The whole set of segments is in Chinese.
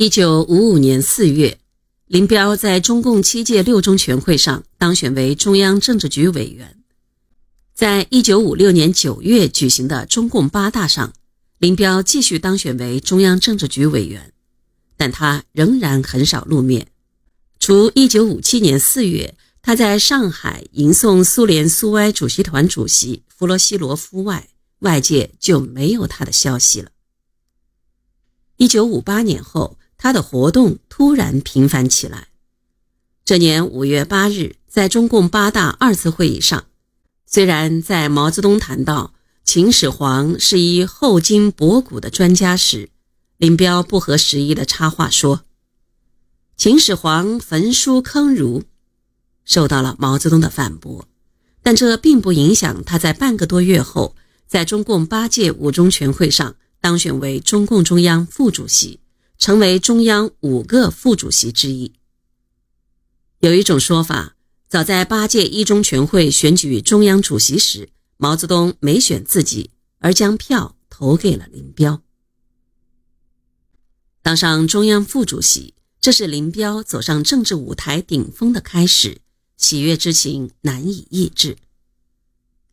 一九五五年四月，林彪在中共七届六中全会上当选为中央政治局委员。在一九五六年九月举行的中共八大上，林彪继续当选为中央政治局委员，但他仍然很少露面。除一九五七年四月他在上海迎送苏联苏维埃主席团主席弗罗西罗夫外，外界就没有他的消息了。一九五八年后。他的活动突然频繁起来。这年五月八日，在中共八大二次会议上，虽然在毛泽东谈到秦始皇是一后金博古的专家时，林彪不合时宜的插话说：“秦始皇焚书坑儒”，受到了毛泽东的反驳。但这并不影响他在半个多月后，在中共八届五中全会上当选为中共中央副主席。成为中央五个副主席之一。有一种说法，早在八届一中全会选举中央主席时，毛泽东没选自己，而将票投给了林彪。当上中央副主席，这是林彪走上政治舞台顶峰的开始，喜悦之情难以抑制。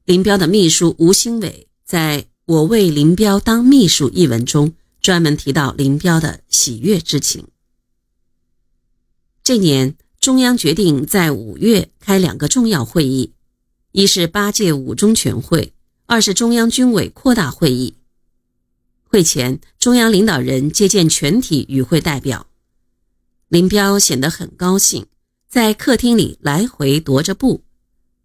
林彪的秘书吴兴伟在我为林彪当秘书一文中。专门提到林彪的喜悦之情。这年，中央决定在五月开两个重要会议，一是八届五中全会，二是中央军委扩大会议。会前，中央领导人接见全体与会代表，林彪显得很高兴，在客厅里来回踱着步，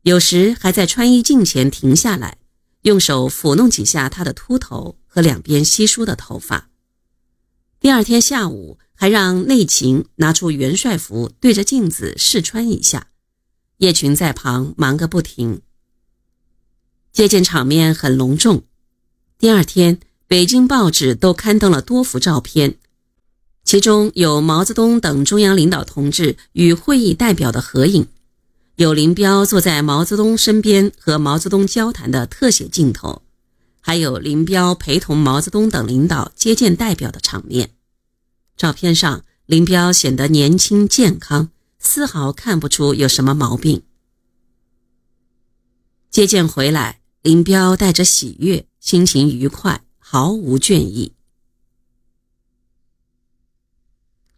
有时还在穿衣镜前停下来，用手抚弄几下他的秃头和两边稀疏的头发。第二天下午，还让内勤拿出元帅服，对着镜子试穿一下。叶群在旁忙个不停。接见场面很隆重。第二天，北京报纸都刊登了多幅照片，其中有毛泽东等中央领导同志与会议代表的合影，有林彪坐在毛泽东身边和毛泽东交谈的特写镜头。还有林彪陪同毛泽东等领导接见代表的场面，照片上林彪显得年轻健康，丝毫看不出有什么毛病。接见回来，林彪带着喜悦，心情愉快，毫无倦意。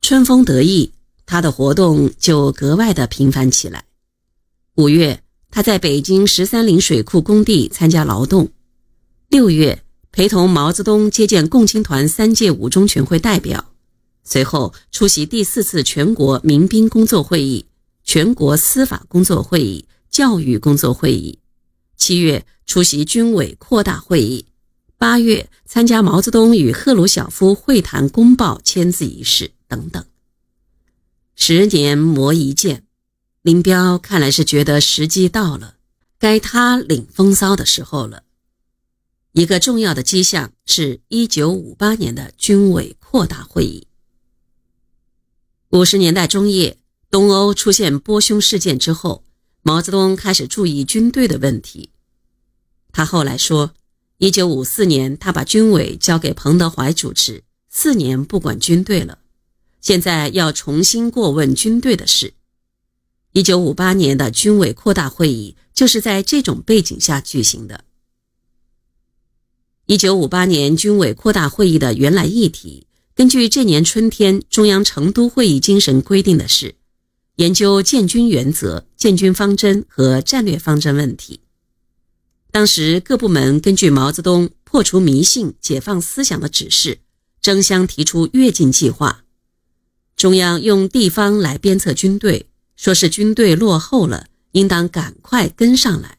春风得意，他的活动就格外的频繁起来。五月，他在北京十三陵水库工地参加劳动。六月，陪同毛泽东接见共青团三届五中全会代表，随后出席第四次全国民兵工作会议、全国司法工作会议、教育工作会议。七月，出席军委扩大会议。八月，参加毛泽东与赫鲁晓夫会谈公报签字仪式等等。十年磨一剑，林彪看来是觉得时机到了，该他领风骚的时候了。一个重要的迹象是1958年的军委扩大会议。五十年代中叶，东欧出现波匈事件之后，毛泽东开始注意军队的问题。他后来说，1954年他把军委交给彭德怀主持，四年不管军队了，现在要重新过问军队的事。1958年的军委扩大会议就是在这种背景下举行的。一九五八年军委扩大会议的原来议题，根据这年春天中央成都会议精神规定的是，研究建军原则、建军方针和战略方针问题。当时各部门根据毛泽东破除迷信、解放思想的指示，争相提出跃进计划。中央用地方来鞭策军队，说是军队落后了，应当赶快跟上来。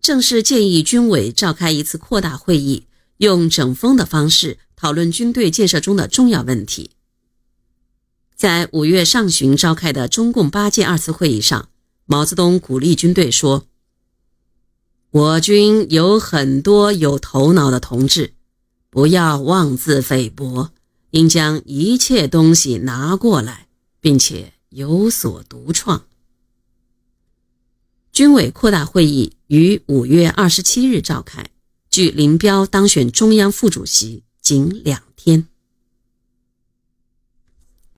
正式建议军委召开一次扩大会议，用整风的方式讨论军队建设中的重要问题。在五月上旬召开的中共八届二次会议上，毛泽东鼓励军队说：“我军有很多有头脑的同志，不要妄自菲薄，应将一切东西拿过来，并且有所独创。”军委扩大会议于五月二十七日召开，距林彪当选中央副主席仅两天。